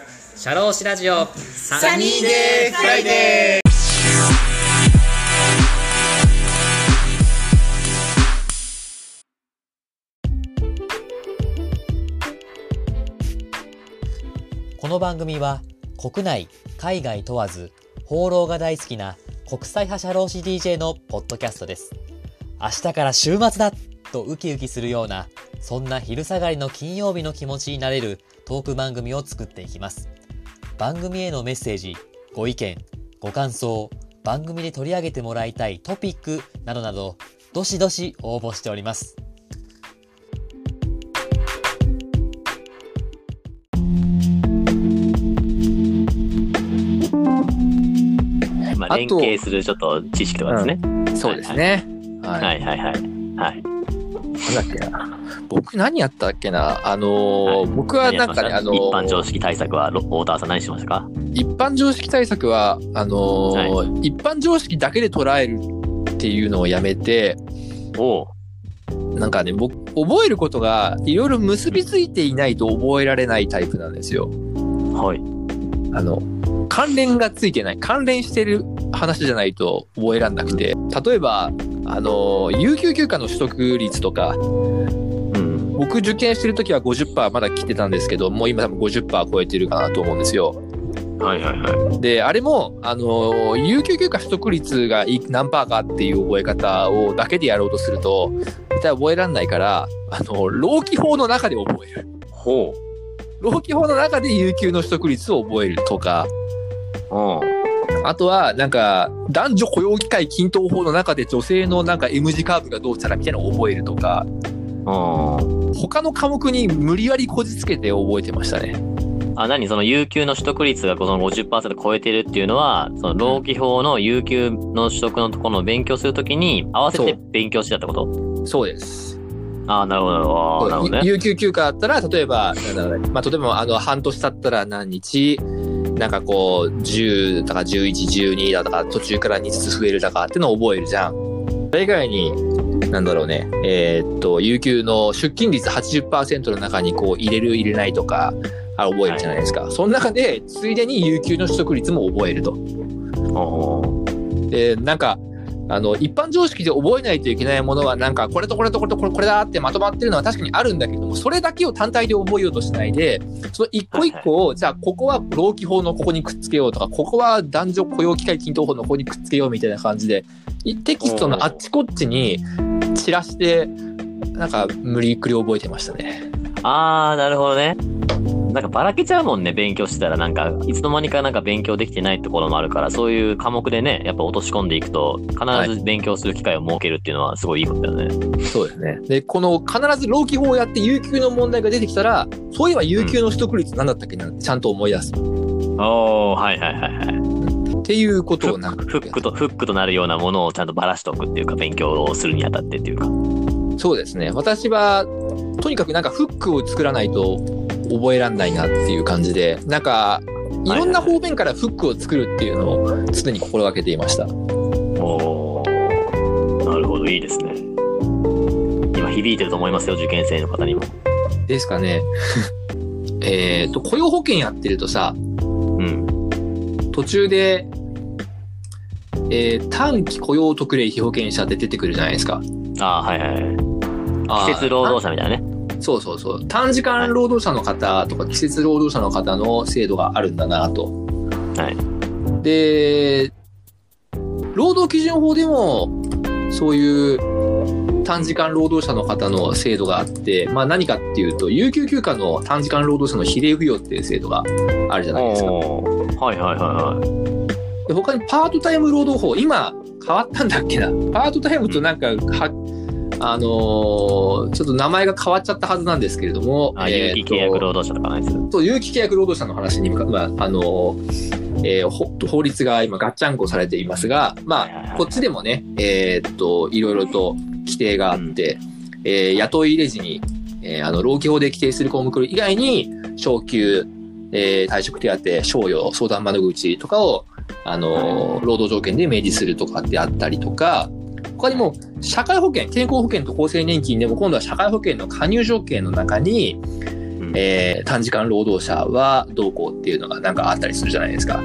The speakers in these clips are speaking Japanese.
シャローシラジオサニーデーフライデーこの番組は国内、海外問わず放浪が大好きな国際派社労士 DJ のポッドキャストです。明日から週末だとウキウキするようなそんな昼下がりの金曜日の気持ちになれるトーク番組を作っていきます。番組へのメッセージ、ご意見、ご感想、番組で取り上げてもらいたいトピックなどなど、どしどし応募しております。まあ、連携するちょっと知識とかですね。そうですね。はい。はいはいはい。はい。なんだっけな。僕何やったっけな？あのーはい僕はなんかね、あのー一般常識対策は、ロ大田さん何しましたか？一般常識対策は、あのーは一般常識だけで捉えるっていうのをやめて、おうなんかね、僕、覚えることがいろいろ結びついていないと覚えられないタイプなんですよ。はい。あの、関連がついてない、関連してる話じゃないと覚えらんなくて、例えば、あの、有給休暇の取得率とか、うん。僕受験してる時は50%まだ来てたんですけど、もう今多分50%超えてるかなと思うんですよ。はいはいはい。で、あれも、あの、有給休暇取得率がい何パーかっていう覚え方をだけでやろうとすると、絶対覚えらんないから、あの、労基法の中で覚える。ほ労基法の中で有給の取得率を覚えるとか、う。うん。あとは、なんか、男女雇用機会均等法の中で女性のなんか M 字カーブがどうしたらみたいなのを覚えるとか、うん。他の科目に無理やりこじつけて覚えてましたね。あ、何その有給の取得率がこの50%超えてるっていうのは、その労基法の有給の取得のところの勉強するときに合わせてそう勉強してたってこと？そうです。ああ、なるほどなるほど。ね。有給休暇だったら、例えば、まあ、例えば、あの、半年経ったら何日、なんかこう、10だか11、12だとか、途中から2ずつ増えるだかってのを覚えるじゃん。それ以外に、なんだろうね、えーっと、有給の出勤率80%の中にこう、入れる、入れないとか、あ覚えるじゃないですか。その中で、ついでに有給の取得率も覚えると。で、なんか、あの、一般常識で覚えないといけないものは、なんか、これとこれとこれとこれこれだってまとまってるのは確かにあるんだけども、それだけを単体で覚えようとしないで、その一個一個を、じゃあ、ここは労基法のここにくっつけようとか、ここは男女雇用機会均等法のここにくっつけようみたいな感じで、いテキストのあっちこっちに散らして、なんか、無理くり覚えてましたね。あー、なるほどね。なんかばらけちゃうもんね、勉強してたら。なんか、いつの間にかなんか勉強できてないところもあるから、そういう科目でね、やっぱ落とし込んでいくと、必ず勉強する機会を設けるっていうのはすごいいいことだよね。そうですね。で、この必ず労基法をやって有給の問題が出てきたら、そういえば有給の取得率何だったっけな？ってちゃんと思い出す。おー、はいはいはいはい。っていうことをなんかフックと、フックとなるようなものをちゃんとばらしておくっていうか、勉強をするにあたってっていうか。そうですね。私は、とにかくなんかフックを作らないと覚えらんないなっていう感じで、なんか、いろんな方面からフックを作るっていうのを常に心がけていました。おー、なるほど、いいですね。今響いてると思いますよ、受験生の方にも。ですかね。えっと、雇用保険やってるとさ、うん。途中で、えー短期雇用特例被保険者って出てくるじゃないですか。あー、はいはいはい。季節労働者みたいなね。そうそうそう。短時間労働者の方とか季節労働者の方の制度があるんだなと。はい。で、労働基準法でも、そういう短時間労働者の方の制度があって、まあ何かっていうと、有給休暇の短時間労働者の比例付与っていう制度があるじゃないですか。はいはいはいはい。で他にパートタイム労働法、今変わったんだっけな？パートタイムとなんか、は、あのーちょっと名前が変わっちゃったはずなんですけれども、あ、有期契約労働者とかのやつ。そう、有期契約労働者の話に、まあ、あの、えーほ法律が今ガッチャンコされていますが、まあ、こっちでもね、えーっと、いろいろと規定があって、えー雇い入れ時に、えーあの、労基法で規定する項目以外に、昇給、えー退職手当、賞与、相談窓口とかを、あの、労働条件で明示するとかってあったりとか、他にも、社会保険、健康保険と厚生年金でも今度は社会保険の加入条件の中に、うんえー短時間労働者はどうこうっていうのがなんかあったりするじゃないですか。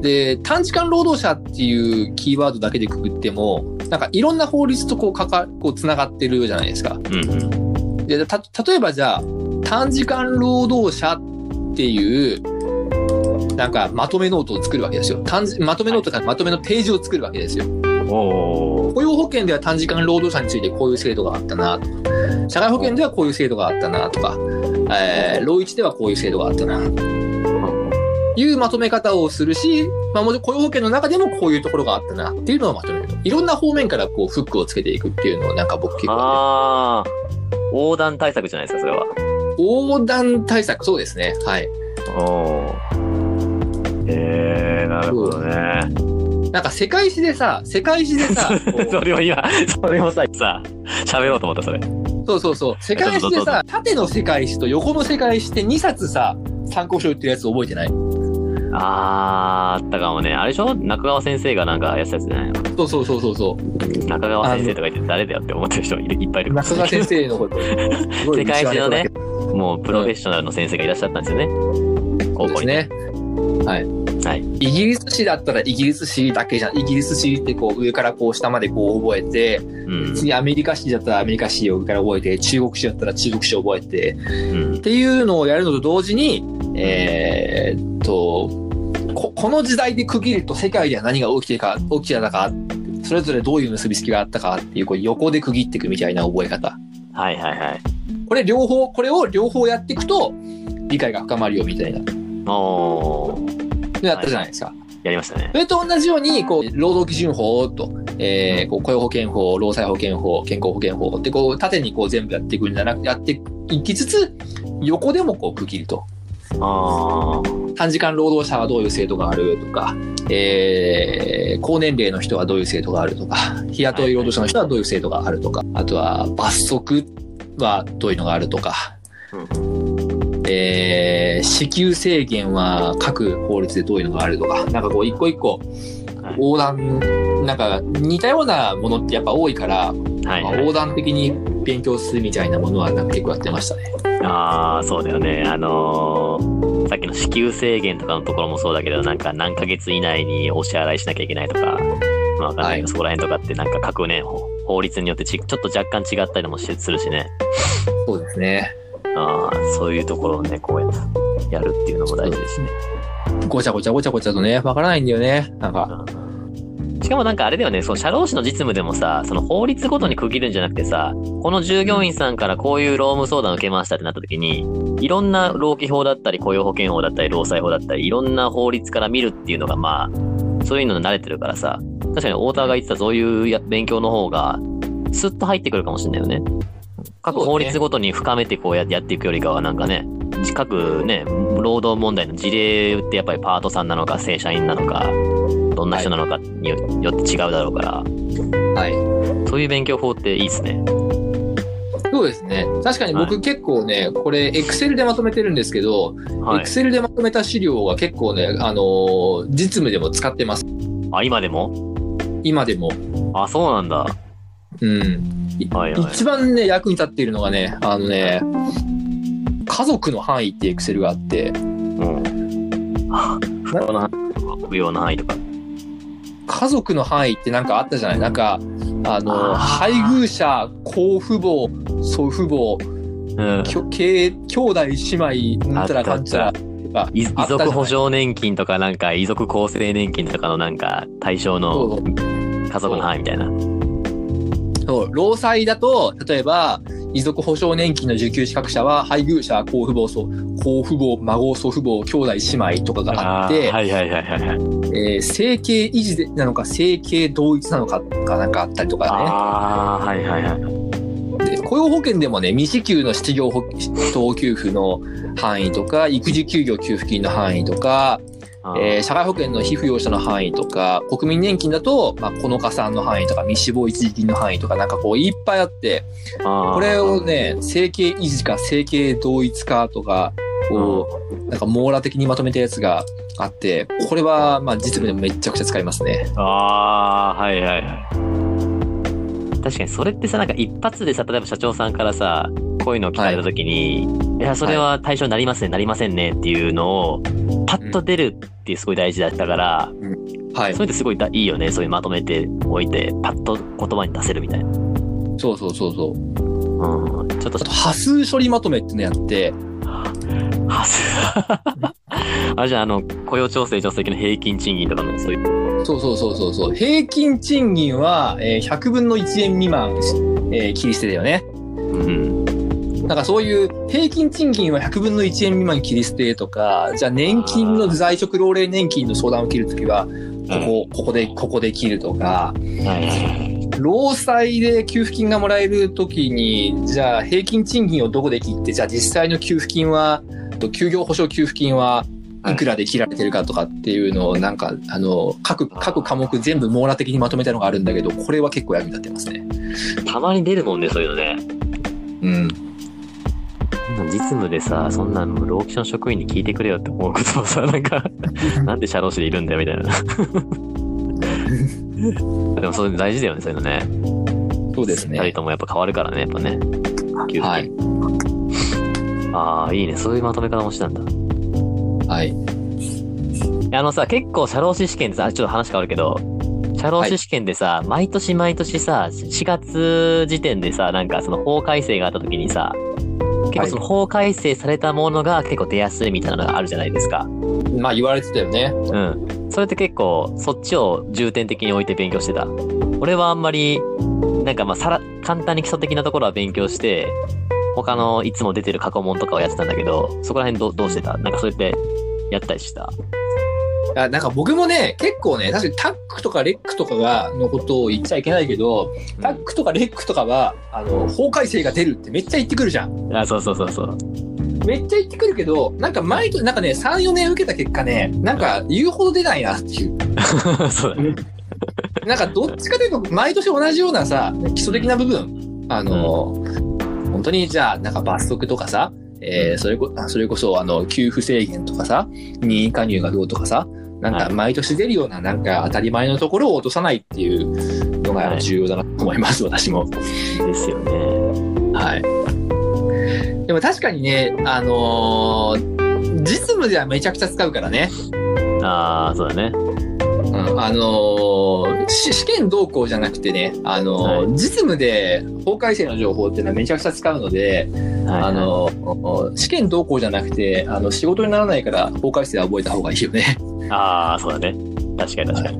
で、短時間労働者っていうキーワードだけでくくっても、なんかいろんな法律とこうかか、こう繋がってるじゃないですか。うんうん。で、た、例えばじゃあ、短時間労働者っていう、なんかまとめノートを作るわけですよ。短時まとめノートからまとめのページを作るわけですよ。雇用保険では短時間労働者についてこういう制度があったなとか、社会保険ではこういう制度があったなとか、えー、労一ではこういう制度があったな、いうまとめ方をするし、まあ雇用保険の中でもこういうところがあったなっていうのをまとめると。いろんな方面からこうフックをつけていくっていうのをなんか僕結構、ああ。横断対策じゃないですか、それは。横断対策、そうですね。はい。おー。えー、なるほどね。なんか世界史でさ、世界史でさ、それを今、それをさ、さ、喋ろうと思った、それ。そうそうそう、世界史でさ、縦の世界史と横の世界史って2冊さ、参考書売ってるやつ覚えてない？あー、あったかもね。あれでしょ？中川先生がなんかやってたやつじゃないの？そうそうそうそうそう。中川先生とか言って誰だよって思ってる人いっぱいいる中川先生のこと。世界史のねもうプロフェッショナルの先生がいらっしゃったんですよね。高校に。ね。はい。はい。イギリス史だったらイギリス史だけじゃん。イギリス史ってこう上からこう下までこう覚えて、うん。次アメリカ史だったらアメリカ史を上から覚えて、中国史だったら中国史を覚えて、うんっ。ていうのをやるのと同時に、えーっと、ここの時代で区切ると世界では何が起きてか、起きてたか、それぞれどういう結びつきがあったかっていう、こう横で区切っていくみたいな覚え方。はいはいはい。これ両方、これを両方やっていくと、理解が深まるよみたいな、おー。やったじゃないですか。やりましたねそ。れと同じように、こう、労働基準法と、えー、こう雇用保険法、労災保険法、健康保険法って、こう、縦にこう全部やっていくんじゃなくやっていきつつ、横でもこう区切ると。あー。短時間労働者はどういう制度があるとか、えー、高年齢の人はどういう制度があるとか、日雇い労働者の人はどういう制度があるとか、あとは罰則はどういうのがあるとか、えー、支給制限は各法律でどういうのがあるとか、なんかこう一個一個はい横断、なんか似たようなものってやっぱ多いから、はいまあはい。横断的に勉強するみたいなものはなんか結構やってましたね。ああ、そうだよね。あのーさっきの支給制限とかのところもそうだけど、なんか何ヶ月以内にお支払いしなきゃいけないとか、まあわかんないけど、はいそこら辺とかってなんか各ね、法法律によってちちょっと若干違ったりもしするしね。そうですね。ああ、そういうところをね、こうやってやるっていうのも大事ですね。ごちゃごちゃごちゃごちゃとね、わからないんだよね。なんか。しかもなんかあれだよね、その社労士の実務でもさ、その法律ごとに区切るんじゃなくてさ、この従業員さんからこういう労務相談を受けましたってなった時に、いろんな労基法だったり、雇用保険法だったり、労災法だったり、いろんな法律から見るっていうのがまあ、そういうのに慣れてるからさ、確かに太田が言ってたそういうや勉強の方が、スッと入ってくるかもしれないよね。各法律ごとに深めてこうやってやっていくよりかはなんかね、各ね、労働問題の事例ってやっぱりパートさんなのか正社員なのか、どんな人なのかによよって違うだろうから、はい。そういう勉強法っていいですね。そうですね。確かに僕結構ね、これ、エクセルでまとめてるんですけど、エはいク。セルでまとめた資料が結構ね、あのー実務でも使ってます。あ、今でも？今でも。あ、そうなんだ。うん。いはいはい。一番ね、役に立っているのがね、あのね、家族の範囲ってエクセルがあって、うん。あ不要な範囲不要な範囲とか。家族の範囲ってなんかあったじゃない？なんか、あの、配偶者、高父母、祖父母、うん。きょ兄兄弟姉妹、なんたらかんちゃらとか、い？遺族保障年金とかなんか遺族厚生年金とかのなんか対象そのう。家族の範囲みたいな。そう、労災だと、例えば、遺族保障年金の受給資格者は、配偶者、高父母、祖高父母、孫、祖父母、兄弟、姉妹とかがあって、ーはいはいはいはいはい。えー生計維持でなのか、生計同一なのかがなんかあったりとかああ、はいはいはい。ね。で雇用保険でもね、未支給の失業保等給付の範囲とか、育児休業給付金の範囲とか、えー社会保険の被扶養者の範囲とか、国民年金だと、まあ、この加算の範囲とか、未死亡一時金の範囲とか、なんかこういっぱいあって、これをね、整形維持か整形同一かとか、こう、なんか網羅的にまとめたやつがあって、これは、まあ実務でもめっちゃくちゃ使いますね。ああ、はいはいはい。確かにそれってさ、なんか一発でさ、例えば社長さんからさ、こういうのを聞かれた時に、い、や、それは対象になりますね、なりませんねっていうのを、パッと出るっていうすごい大事だったから、はいそ。れってすごいだいいよね。そういうまとめておいて、パッと言葉に出せるみたいな。そうそうそうそう。うん。ちょっとあと、波数処理まとめっていうのやって、はず。あれじゃあ、あの、雇用調整助成金の平均賃金とかの、そういう。そうそうそうそうそう。平均賃金は、えー100分の1円未満、えー切り捨てだよね。うん。なんかそういう平均賃金は100分の1円未満切り捨てとか、じゃあ年金の在職老齢年金の相談を切るときは、ここ、ここで、ここで切るとか、はい。労災で給付金がもらえるときに、じゃあ平均賃金をどこで切って、じゃあ実際の給付金は、と休業保障給付金はいくらで切られてるかとかっていうのを、なんか、あの、各、各科目全部網羅的にまとめたのがあるんだけど、これは結構役に立ってますね。たまに出るもんね、そういうのね。うん。そんなん実務でさ、そんなの労基署の職員に聞いてくれよって思うことをさ、なんか、なんで社労士でいるんだよみたいな。でもそれ大事だよね、そういうのね。そうですね。二人ともやっぱ変わるからね、やっぱね。はい。ああ、いいね。そういうまとめ方もしたんだ。はい。あのさ、結構社労士試験でさ、ちょっと話変わるけど、社労士試験でさ、毎年毎年さ、4月時点でさ、なんかその法改正があった時にさ、結構その法改正されたものが結構出やすいみたいなのがあるじゃないですか。まあ言われてたよね。うん。それって結構、そっちを重点的に置いて勉強してた？俺はあんまり、なんかまあさら、簡単に基礎的なところは勉強して、他のいつも出てる過去問とかをやってたんだけど、そこら辺どどうしてた？なんかそうやってやったりした？あなんか僕もね、結構ね、確かにタックとかレックとかが、のことを言っちゃいけないけど、タックとかレックとかは、あの、法改正が出るってめっちゃ言ってくるじゃん。あ、そうそうそうそう。めっちゃ言ってくるけど、なんか毎年、なんかね、3、4年受けた結果ね、なんか言うほど出ないなっていう。そうだね。なんかどっちかというと、毎年同じようなさ、基礎的な部分、あの、本当にじゃあ、なんか罰則とかさ、えーそれこ、あそれこそ、あの、給付制限とかさ、任意加入がどうとかさ、なんかはい毎年出るような、なんか当たり前のところを落とさないっていうのがはい重要だなと思います、私も。ですよね。はい。でも確かにね、あのー実務ではめちゃくちゃ使うからね。ああ、そうだね。うんあの試験動向じゃなくてね、あのーは実務で法改正の情報っていうのはめちゃくちゃ使うので、はい、あのー試験動向じゃなくて、あの、仕事にならないから法改正は覚えた方がいいよね。ああ、そうだね。確かに確かに。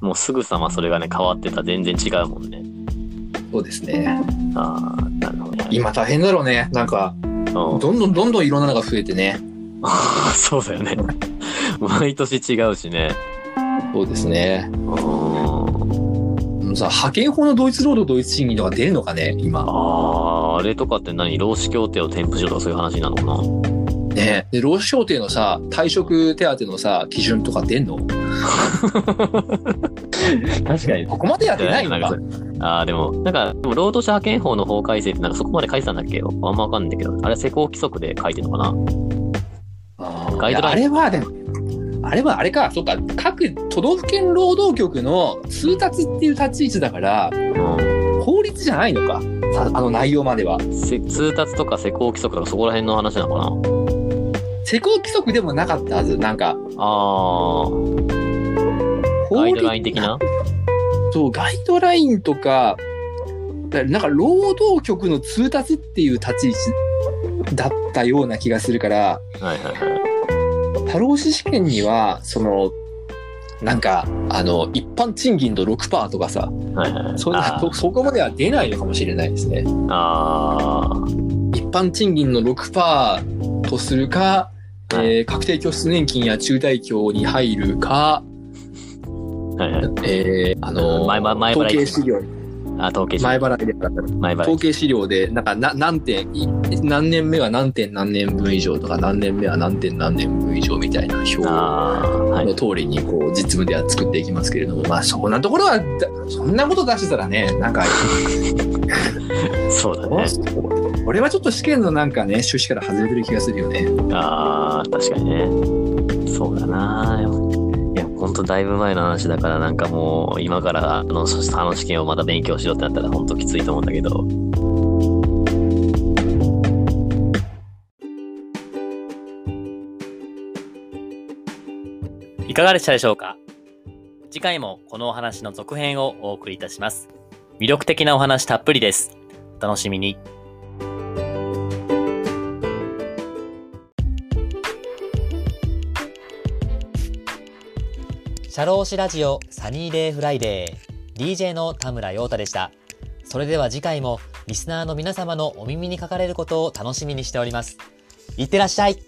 もうすぐさまそれがね、変わってたら全然違うもんね。そうですね。ああ、なるほどね。今大変だろうね。なんか、うんどんどんどんどんいろんなのが増えてね。そうだよね。毎年違うしね。そうですね。うん。うんさ、派遣法の同一労働同一賃金とか出るのかね、今。ああ、あれとかって何？労使協定を添付しようとかそういう話なのかな？ね。で、労使協定のさ、退職手当のさ、基準とか出んの？確かに。ここまでやってないのか。ああ、でも、なんか、でも労働者派遣法の法改正ってなんかそこまで書いてたんだっけ？あんまわかんないけど、あれ施行規則で書いてるのかな？あーガイドライン。あれはでも、あれはあれか、そっか、各都道府県労働局の通達っていう立ち位置だから、うん。法律じゃないのか、さあの内容までは。せ通達とか施行規則とかそこら辺の話なのかな？施行規則でもなかったはず、なんか、ああ、ガイドライン的な？そう、ガイドラインとか、だなんか労働局の通達っていう立ち位置だったような気がするから、はいはいはい。多労士試験には、その、なんか、あの、一般賃金の6%とかさ、はいはいはい。そそそこまでは出ないのかもしれないですね。あ一般賃金の6%とするか、はえー確定拠出年金や中大協に入るか、ー、はいはい。えーあの前前前払い統計資料、あ、統計前払いでか前払い。統計資料で、なんかな何点、い何年目は何点何年分以上とか、何年目は何点何年分以上みたいな表。の通りにこう実務では作っていきますけれども、まあそんなところは、だそんなこと出してたらね、なんか、そうだね。俺はちょっと試験のなんかね、趣旨から外れてる気がするよね。ああ、確かにね。そうだな。いや、本当だいぶ前の話だから、なんかもう、今からあの、あの試験をまた勉強しようってなったら、本当きついと思うんだけど。いかがでしたでしょうか？次回もこのお話の続編をお送りいたします。魅力的なお話たっぷりです。お楽しみに。シャローシラジオサニーデイフライデー DJ の田村陽太でした。それでは次回もリスナーの皆様のお耳にかかれることを楽しみにしております。いってらっしゃい